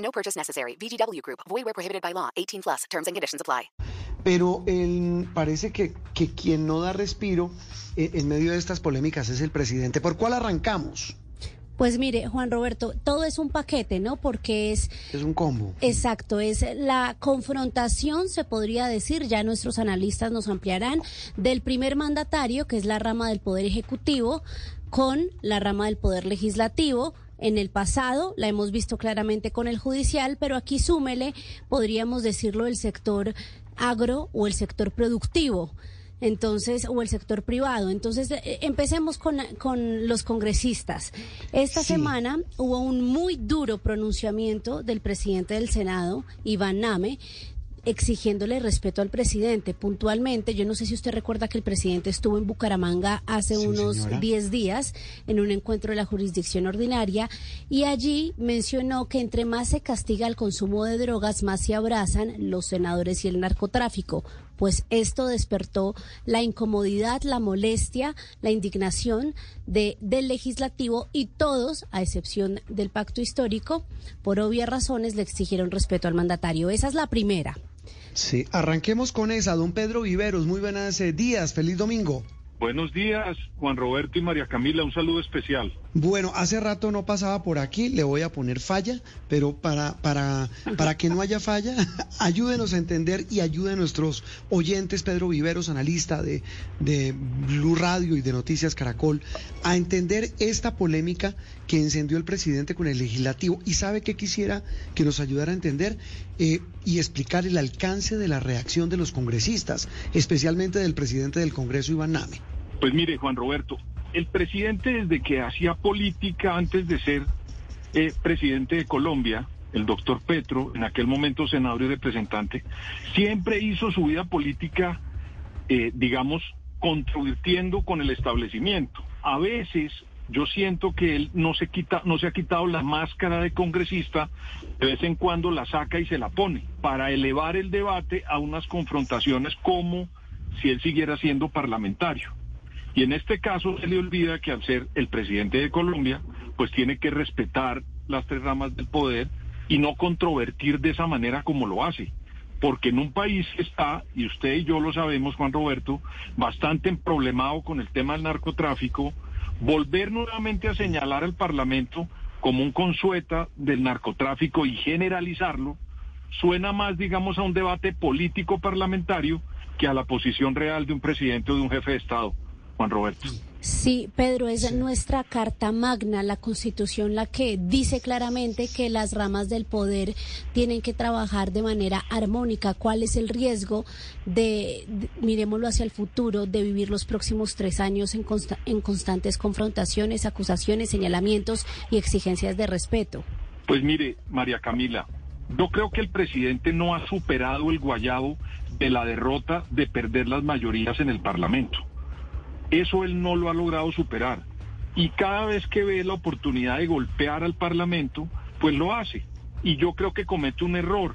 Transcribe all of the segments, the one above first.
No purchase necessary. VGW Group. Void where prohibited by law. 18 plus. Terms and conditions apply. Pero el, parece que, que quien no da respiro eh, en medio de estas polémicas es el presidente. ¿Por cuál arrancamos? Pues mire, Juan Roberto, todo es un paquete, ¿no? Porque es... Es un combo. Exacto, es la confrontación, se podría decir, ya nuestros analistas nos ampliarán, del primer mandatario, que es la rama del Poder Ejecutivo, con la rama del Poder Legislativo. En el pasado la hemos visto claramente con el judicial, pero aquí súmele, podríamos decirlo, el sector agro o el sector productivo entonces, o el sector privado. Entonces, eh, empecemos con, con, los congresistas. Esta sí. semana hubo un muy duro pronunciamiento del presidente del Senado, Iván Name, exigiéndole respeto al presidente. Puntualmente, yo no sé si usted recuerda que el presidente estuvo en Bucaramanga hace sí, unos 10 días en un encuentro de la jurisdicción ordinaria y allí mencionó que entre más se castiga el consumo de drogas, más se abrazan los senadores y el narcotráfico. Pues esto despertó la incomodidad, la molestia, la indignación de, del legislativo y todos, a excepción del pacto histórico, por obvias razones le exigieron respeto al mandatario. Esa es la primera. Sí, arranquemos con esa. Don Pedro Viveros, muy buenos días, feliz domingo. Buenos días, Juan Roberto y María Camila, un saludo especial. Bueno, hace rato no pasaba por aquí, le voy a poner falla, pero para, para, para que no haya falla, ayúdenos a entender y ayude a nuestros oyentes, Pedro Viveros, analista de, de Blue Radio y de Noticias Caracol, a entender esta polémica que encendió el presidente con el legislativo. Y sabe que quisiera que nos ayudara a entender eh, y explicar el alcance de la reacción de los congresistas, especialmente del presidente del Congreso, Iván Name. Pues mire, Juan Roberto, el presidente desde que hacía política antes de ser eh, presidente de Colombia, el doctor Petro, en aquel momento senador y representante, siempre hizo su vida política, eh, digamos, controvirtiendo con el establecimiento. A veces yo siento que él no se quita, no se ha quitado la máscara de congresista, de vez en cuando la saca y se la pone, para elevar el debate a unas confrontaciones como si él siguiera siendo parlamentario. Y en este caso se le olvida que al ser el presidente de Colombia, pues tiene que respetar las tres ramas del poder y no controvertir de esa manera como lo hace. Porque en un país que está, y usted y yo lo sabemos, Juan Roberto, bastante problemado con el tema del narcotráfico, volver nuevamente a señalar al Parlamento como un consueta del narcotráfico y generalizarlo, suena más, digamos, a un debate político parlamentario que a la posición real de un presidente o de un jefe de Estado. Juan Roberto. Sí, Pedro, es sí. nuestra Carta Magna, la Constitución, la que dice claramente que las ramas del poder tienen que trabajar de manera armónica. ¿Cuál es el riesgo de, de miremoslo hacia el futuro, de vivir los próximos tres años en, consta en constantes confrontaciones, acusaciones, señalamientos y exigencias de respeto? Pues mire, María Camila, yo creo que el presidente no ha superado el guayabo de la derrota de perder las mayorías en el Parlamento. Eso él no lo ha logrado superar. Y cada vez que ve la oportunidad de golpear al Parlamento, pues lo hace. Y yo creo que comete un error,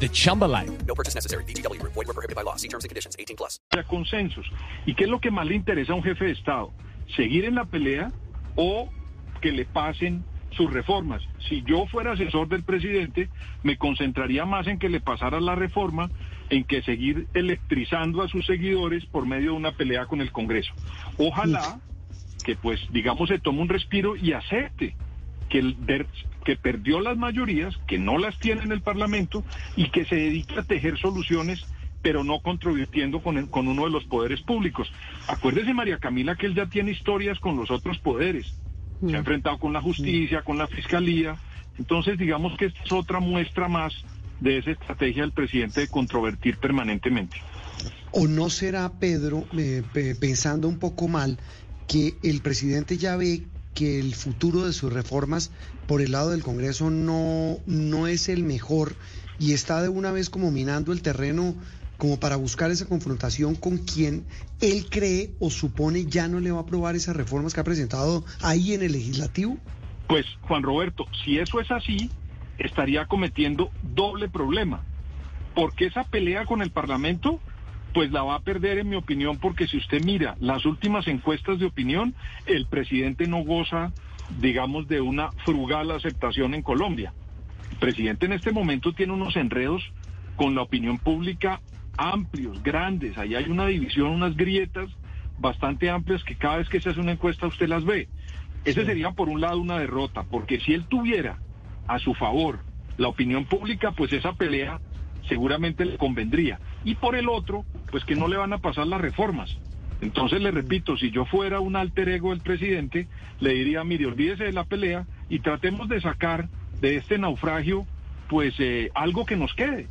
the Chumba life. No purchase necessary. BGW. Void were prohibited by law. See terms and conditions. 18 plus. Consensos. ¿Y qué es lo que más le interesa a un jefe de Estado? ¿Seguir en la pelea o que le pasen sus reformas? Si yo fuera asesor del presidente, me concentraría más en que le pasara la reforma en que seguir electrizando a sus seguidores por medio de una pelea con el Congreso. Ojalá que pues digamos se tome un respiro y acepte que, el, que perdió las mayorías, que no las tiene en el Parlamento y que se dedica a tejer soluciones pero no contribuyendo con, con uno de los poderes públicos. Acuérdese, María Camila, que él ya tiene historias con los otros poderes. Se ha enfrentado con la justicia, con la fiscalía. Entonces, digamos que esta es otra muestra más de esa estrategia del presidente de controvertir permanentemente. ¿O no será, Pedro, eh, pensando un poco mal, que el presidente ya ve que el futuro de sus reformas por el lado del Congreso no, no es el mejor y está de una vez como minando el terreno como para buscar esa confrontación con quien él cree o supone ya no le va a aprobar esas reformas que ha presentado ahí en el legislativo? Pues Juan Roberto, si eso es así, estaría cometiendo doble problema, porque esa pelea con el Parlamento, pues la va a perder en mi opinión, porque si usted mira las últimas encuestas de opinión, el presidente no goza, digamos, de una frugal aceptación en Colombia. El presidente en este momento tiene unos enredos con la opinión pública amplios, grandes. Ahí hay una división, unas grietas bastante amplias que cada vez que se hace una encuesta usted las ve. Ese sería por un lado una derrota, porque si él tuviera a su favor la opinión pública, pues esa pelea seguramente le convendría. Y por el otro, pues que no le van a pasar las reformas. Entonces le repito, si yo fuera un alter ego del presidente, le diría, mire, olvídese de la pelea y tratemos de sacar de este naufragio, pues eh, algo que nos quede.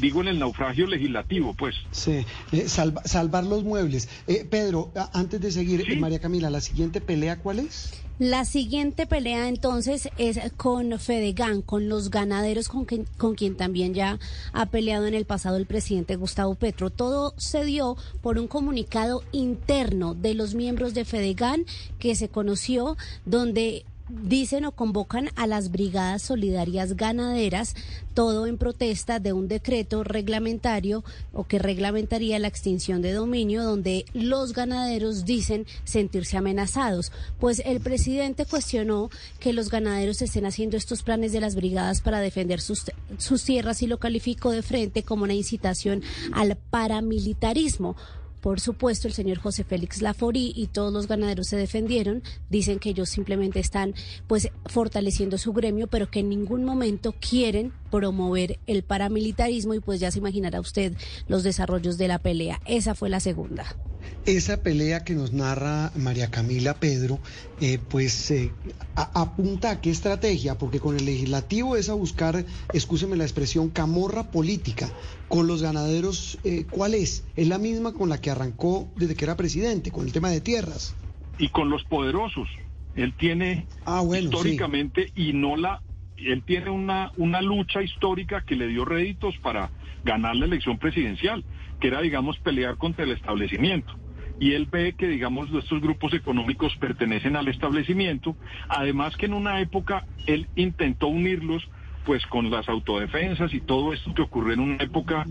Digo en el naufragio legislativo, pues. Sí, eh, salvar los muebles. Eh, Pedro, antes de seguir, María Camila, ¿la siguiente pelea cuál es? La siguiente pelea entonces es con Fedegan, con los ganaderos con, con quien también ya ha peleado en el pasado el presidente Gustavo Petro. Todo se dio por un comunicado interno de los miembros de Fedegan que se conoció donde dicen o convocan a las brigadas solidarias ganaderas, todo en protesta de un decreto reglamentario o que reglamentaría la extinción de dominio, donde los ganaderos dicen sentirse amenazados. Pues el presidente cuestionó que los ganaderos estén haciendo estos planes de las brigadas para defender sus, sus tierras y lo calificó de frente como una incitación al paramilitarismo. Por supuesto, el señor José Félix Laforí y todos los ganaderos se defendieron. Dicen que ellos simplemente están pues fortaleciendo su gremio, pero que en ningún momento quieren promover el paramilitarismo y pues ya se imaginará usted los desarrollos de la pelea. Esa fue la segunda. Esa pelea que nos narra María Camila Pedro, eh, pues eh, apunta a qué estrategia, porque con el legislativo es a buscar, excúseme la expresión, camorra política. Con los ganaderos, eh, ¿cuál es? Es la misma con la que arrancó desde que era presidente, con el tema de tierras. Y con los poderosos. Él tiene ah, históricamente y no la él tiene una, una lucha histórica que le dio réditos para ganar la elección presidencial, que era, digamos, pelear contra el establecimiento. Y él ve que, digamos, estos grupos económicos pertenecen al establecimiento, además que en una época él intentó unirlos pues con las autodefensas y todo esto que ocurrió en una época,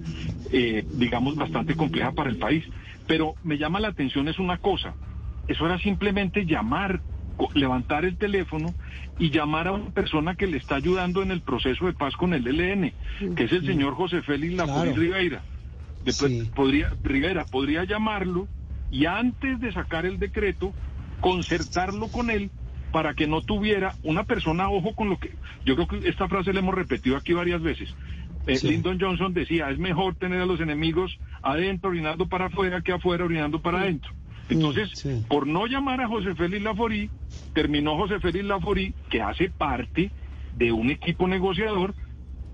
eh, digamos, bastante compleja para el país. Pero me llama la atención es una cosa, eso era simplemente llamar levantar el teléfono y llamar a una persona que le está ayudando en el proceso de paz con el ELN, que es el señor José Félix Laforí Rivera. Después podría, Rivera podría llamarlo y antes de sacar el decreto, concertarlo con él para que no tuviera una persona, ojo con lo que, yo creo que esta frase la hemos repetido aquí varias veces. Eh, Lyndon Johnson decía, es mejor tener a los enemigos adentro orinando para afuera que afuera orinando para adentro. Entonces, por no llamar a José Félix Laforí, terminó José Félix Laforí, que hace parte de un equipo negociador,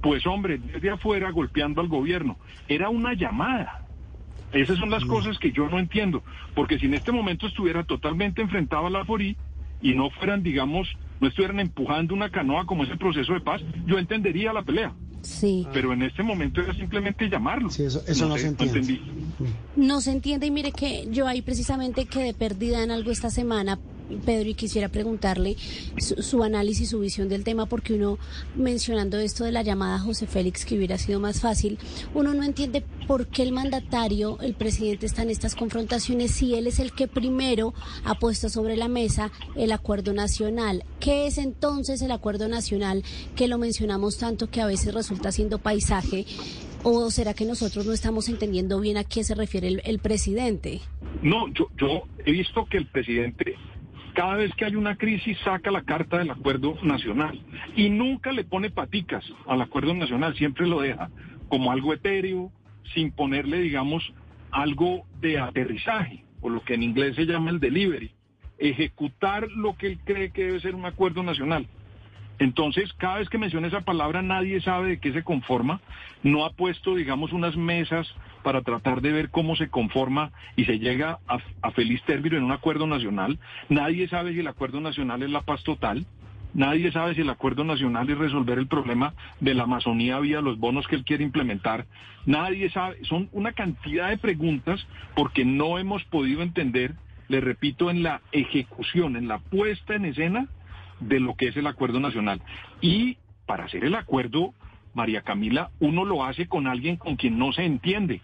pues hombre, desde afuera golpeando al gobierno. Era una llamada. Esas son las cosas que yo no entiendo, porque si en este momento estuviera totalmente enfrentado a Laforí y no fueran, digamos, no estuvieran empujando una canoa como ese proceso de paz, yo entendería la pelea. Sí. Pero en este momento era simplemente llamarlo. Sí, eso, no, se entiende. No, se entiende y mire que yo ahí precisamente quedé perdida en algo esta semana Pedro, y quisiera preguntarle su, análisis, su visión del tema, porque uno, mencionando esto de la llamada José Félix, que hubiera sido más fácil, uno no entiende por qué el mandatario, el presidente, está en estas confrontaciones si él es el que primero ha puesto sobre la mesa el acuerdo nacional. ¿Qué es entonces el acuerdo nacional que lo mencionamos tanto que a veces resulta siendo paisaje? ¿O será que nosotros no estamos entendiendo bien a qué se refiere el, presidente? No, yo, yo he visto que el presidente cada vez que hay una crisis saca la carta del acuerdo nacional y nunca le pone paticas al acuerdo nacional, siempre lo deja como algo etéreo, sin ponerle, digamos, algo de aterrizaje, o lo que en inglés se llama el delivery, ejecutar lo que él cree que debe ser un acuerdo nacional. Entonces, cada vez que menciona esa palabra, nadie sabe de qué se conforma. No ha puesto, digamos, unas mesas para tratar de ver cómo se conforma y se llega a, feliz término en un acuerdo nacional. Nadie sabe si el acuerdo nacional es la paz total. Nadie sabe si el acuerdo nacional es resolver el problema de la Amazonía vía los bonos que él quiere implementar. Nadie sabe. Son una cantidad de preguntas porque no hemos podido entender, le repito, en la ejecución, en la puesta en escena de lo que es el acuerdo nacional. Y para hacer el acuerdo, María Camila, uno lo hace con alguien con quien no se entiende,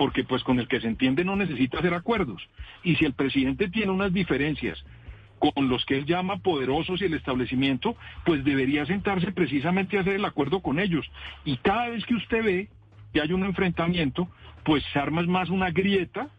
porque pues con el que se entiende no necesita hacer acuerdos. Y si el presidente tiene unas diferencias con los que él llama poderosos y el establecimiento, pues debería sentarse precisamente a hacer el acuerdo con ellos. Y cada vez que usted ve que hay un enfrentamiento, pues se arma más una grieta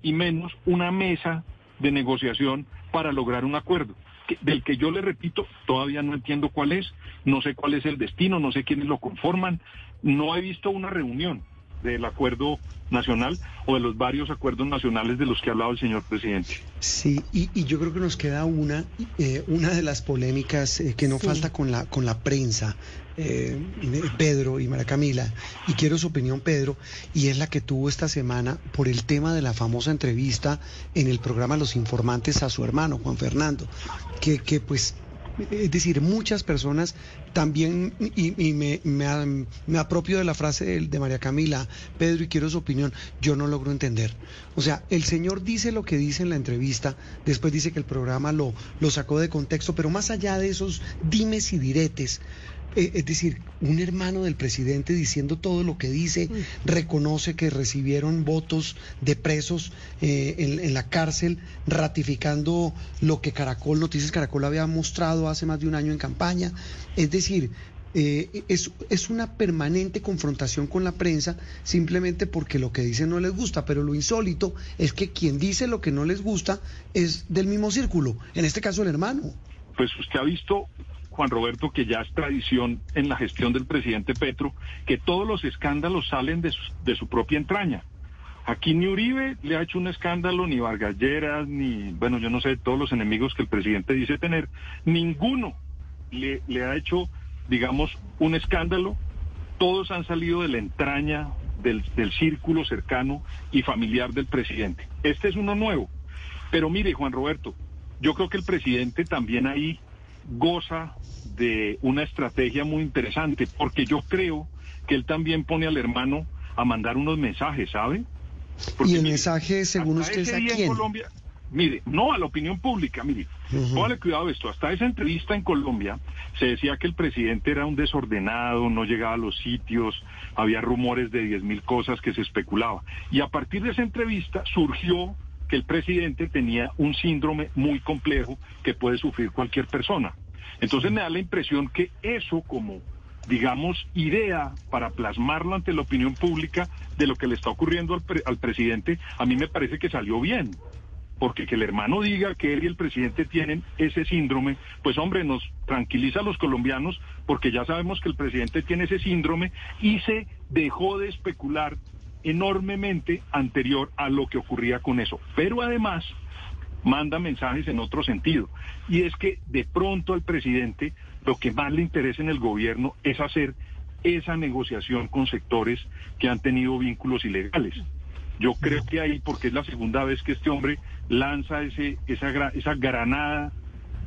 y menos una mesa de negociación para lograr un acuerdo del que yo le repito, todavía no entiendo cuál es, no sé cuál es el destino, no sé quiénes lo conforman, no he visto una reunión del acuerdo nacional o de los varios acuerdos nacionales de los que ha hablado el señor presidente. Sí, y, yo creo que nos queda una, eh, una de las polémicas eh, que no falta con la, con la prensa, eh, Pedro y María Camila, y quiero su opinión, Pedro, y es la que tuvo esta semana por el tema de la famosa entrevista en el programa Los Informantes a su hermano, Juan Fernando, que, que pues es decir, muchas personas también, y, me, me, apropio de la frase de, de, María Camila, Pedro, y quiero su opinión, yo no logro entender. O sea, el señor dice lo que dice en la entrevista, después dice que el programa lo, lo sacó de contexto, pero más allá de esos dimes y diretes, es decir, un hermano del presidente diciendo todo lo que dice, reconoce que recibieron votos de presos eh, en, la cárcel, ratificando lo que Caracol, Noticias Caracol había mostrado hace más de un año en campaña. Es decir, eh, es, es, una permanente confrontación con la prensa simplemente porque lo que dicen no les gusta, pero lo insólito es que quien dice lo que no les gusta es del mismo círculo, en este caso el hermano. Pues usted ha visto Juan Roberto, que ya es tradición en la gestión del presidente Petro, que todos los escándalos salen de su, propia entraña. Aquí ni Uribe le ha hecho un escándalo, ni Vargas Lleras, ni, bueno, yo no sé, todos los enemigos que el presidente dice tener, ninguno le, ha hecho, digamos, un escándalo. Todos han salido de la entraña del círculo cercano y familiar del presidente. Este es uno nuevo. Pero mire, Juan Roberto, yo creo que el presidente también ahí goza de una estrategia muy interesante, porque yo creo que él también pone al hermano a mandar unos mensajes, ¿sabe? y el mensaje, según usted, es a quién? Colombia, mire, no a la opinión pública, mire, uh cuidado esto, hasta esa entrevista en Colombia se decía que el presidente era un desordenado, no llegaba a los sitios, había rumores de diez mil cosas que se especulaba. Y a partir de esa entrevista surgió que el presidente tenía un síndrome muy complejo que puede sufrir cualquier persona. Entonces me da la impresión que eso como, digamos, idea para plasmarlo ante la opinión pública de lo que le está ocurriendo al, al presidente, a mí me parece que salió bien porque que el hermano diga que él y el presidente tienen ese síndrome, pues hombre, nos tranquiliza a los colombianos porque ya sabemos que el presidente tiene ese síndrome y se dejó de especular enormemente anterior a lo que ocurría con eso. Pero además manda mensajes en otro sentido. Y es que de pronto al presidente lo que más le interesa en el gobierno es hacer esa negociación con sectores que han tenido vínculos ilegales. Yo creo que ahí, porque es la segunda vez que este hombre lanza ese, esa, esa granada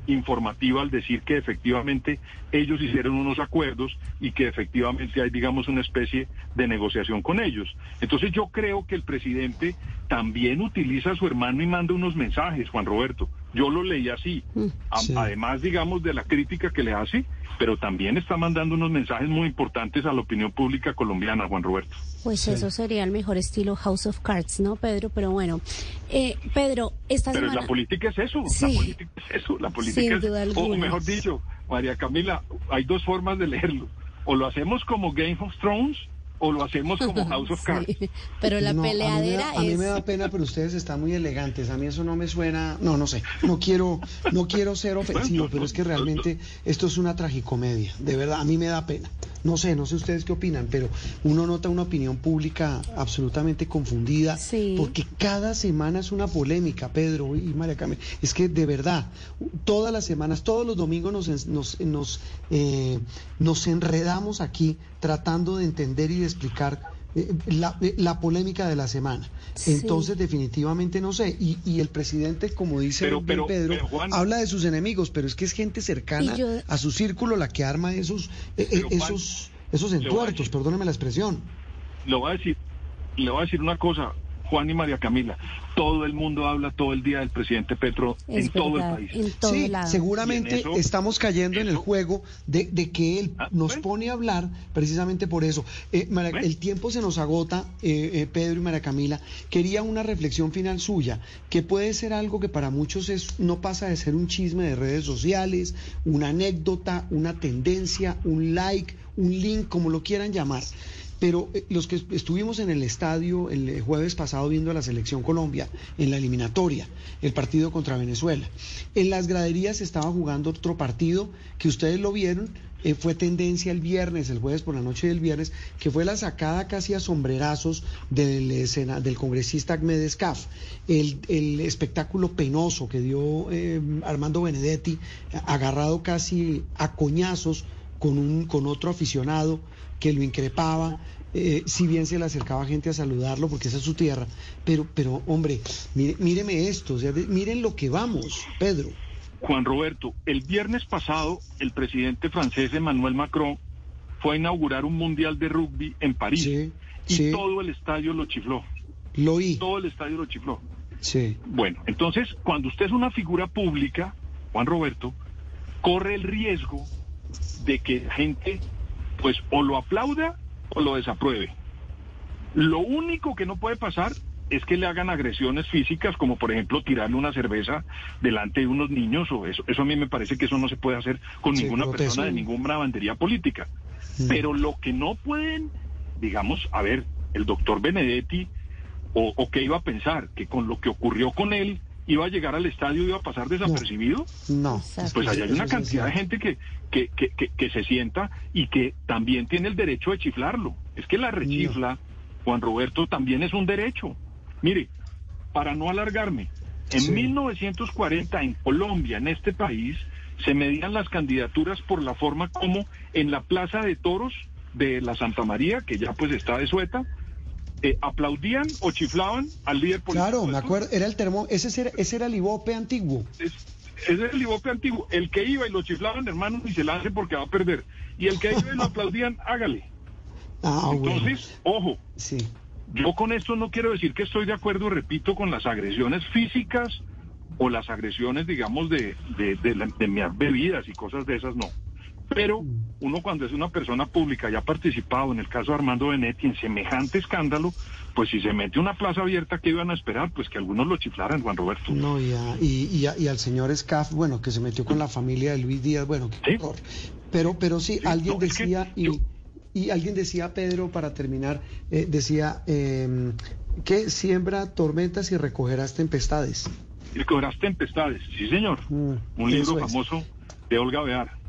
informativa al decir que efectivamente ellos hicieron unos acuerdos y que efectivamente hay, digamos, una especie de negociación con ellos. Entonces yo creo que el presidente también utiliza a su hermano y manda unos mensajes, Juan Roberto. Yo lo leí así. Mm, además, digamos, de la crítica que le hace, pero también está mandando unos mensajes muy importantes a la opinión pública colombiana, Juan Roberto. Pues eso sería el mejor estilo House of Cards, ¿no, Pedro? Pero bueno, eh, Pedro, esta Pero la política es eso, la política es eso, la política es, o mejor dicho, María Camila, hay dos formas de leerlo. O lo hacemos como Game of Thrones, o lo hacemos como House of Cards. Sí, pero la No, a mí me da- peleadera a mí, me, da pena, pero ustedes están muy elegantes. A mí eso no me suena. No, no sé. No quiero, no quiero ser ofensivo, pero es que realmente esto es una tragicomedia. De verdad, a mí me da pena. No sé, no sé ustedes qué opinan, pero uno nota una opinión pública absolutamente confundida. Sí. Porque cada semana es una polémica, Pedro y María Carmen. Es que de verdad, todas las semanas, todos los domingos nos, nos, nos, eh, nos enredamos aquí tratando de entender y de explicar eh, la, eh, la polémica de la semana. Sí. Entonces, definitivamente no sé. Y, y el presidente, como dice Pero- Pedro, pero, Juan- habla de sus enemigos, pero es que es gente cercana yo- a su círculo la que arma esos, eh, eh, Juan, esos, esos entuertos, decir- perdóneme la expresión. Le voy a decir, le voy a decir una cosa, Juan y María Camila, todo el mundo habla todo el día del presidente Petro Es en todo el país. en todo sí, lado. seguramente Y en eso- estamos cayendo en el juego de, de que él Ah, nos bueno. pone a hablar precisamente por eso. Eh, María- Bueno. el tiempo se nos agota, eh, eh, Pedro y María Camila. Quería una reflexión final suya, que puede ser algo que para muchos es, no pasa de ser un chisme de redes sociales, una anécdota, una tendencia, un like, un link, como lo quieran llamar. Pero eh, los que estuvimos en el estadio el eh, jueves pasado viendo a la selección Colombia en la eliminatoria, el partido contra Venezuela, en las graderías estaba jugando otro partido que ustedes lo vieron, eh, fue tendencia el viernes, el jueves por la noche del viernes, que fue la sacada casi a sombrerazos del, escena, del congresista Ahmed Escaf, el, el espectáculo penoso que dio Armando Benedetti, agarrado casi a coñazos con, un, con otro aficionado que lo increpaba, eh, si bien se le acercaba gente a saludarlo porque esa es su tierra, pero, pero hombre, mire- míreme esto, o sea, de- miren lo que vamos, Pedro. Juan Roberto, el viernes pasado el presidente francés Emmanuel Macron fue a inaugurar un mundial de rugby en París Sí, y sí. todo el estadio lo chifló, Lo oí, todo el estadio lo chifló. sí, Bueno, entonces, cuando usted es una figura pública, Juan Roberto, corre el riesgo de que la gente, pues, o lo aplauda o lo desapruebe. Lo único que no puede pasar es que le hagan agresiones físicas, como por ejemplo tirarle una cerveza delante de unos niños, o eso, eso a mí me parece que eso no se puede hacer con Sí, ninguna persona de ninguna bandería política. Mm. Pero lo que no pueden, digamos, a ver, el doctor Benedetti, o, o qué iba a pensar, que con lo que ocurrió con él iba a llegar al estadio y iba a pasar desapercibido. no. Pues allá hay una cantidad de gente que, que, que, que, que se sienta y que también tiene el derecho de chiflarlo. Es que la rechifla, Juan Roberto, también es un derecho. Mire, para no alargarme, en Sí. 1940 en Colombia, en este país, se medían las candidaturas por la forma como en la Plaza de Toros de la Santa María, que ya pues está de sueta, eh, aplaudían o chiflaban al líder político. Claro, me acuerdo, era el termo, ese era, ese era el Ibope antiguo. es, ese es el Ibope antiguo. El que iba y lo chiflaban, hermano, ni se lance porque va a perder. Y el que iba y lo aplaudían, hágale. Ah, bueno. Entonces, ojo, Sí, yo con esto no quiero decir que estoy de acuerdo, repito, con las agresiones físicas o las agresiones, digamos, de, de, de, de mis bebidas y cosas de esas, no. Pero uno cuando es una persona pública y ha participado, en el caso de Armando Benetti, en semejante escándalo, pues si se mete una plaza abierta, ¿qué iban a esperar? Pues que algunos lo chiflaran, Juan Roberto. no, y, a- y, y a- y al señor Scaff, bueno, que se metió con la familia de Luis Díaz, bueno, qué Sí. Pero, pero sí, Sí, alguien no, es que decía, y, yo- y alguien decía, Pedro, para terminar, eh, decía eh, que siembra tormentas y recogerás tempestades. Y cobrás tempestades, sí señor. Mm, Un libro es. famoso de Olga Bear.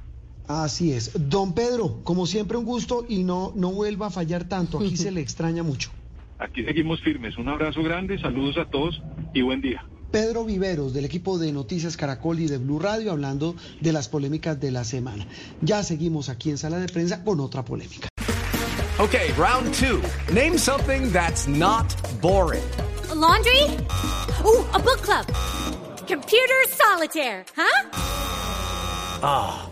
Así es. Don Pedro, como siempre un gusto y no, no vuelva a fallar tanto, aquí se le extraña mucho. Aquí seguimos firmes. Un abrazo grande, saludos a todos y buen día. Pedro Viveros, del equipo de Noticias Caracol y de Blue Radio, hablando de las polémicas de la semana. Ya seguimos aquí en Sala de Prensa con otra polémica. Okay, round two. Name something that's not boring. A laundry? Ooh, a book club. Computer solitaire, huh?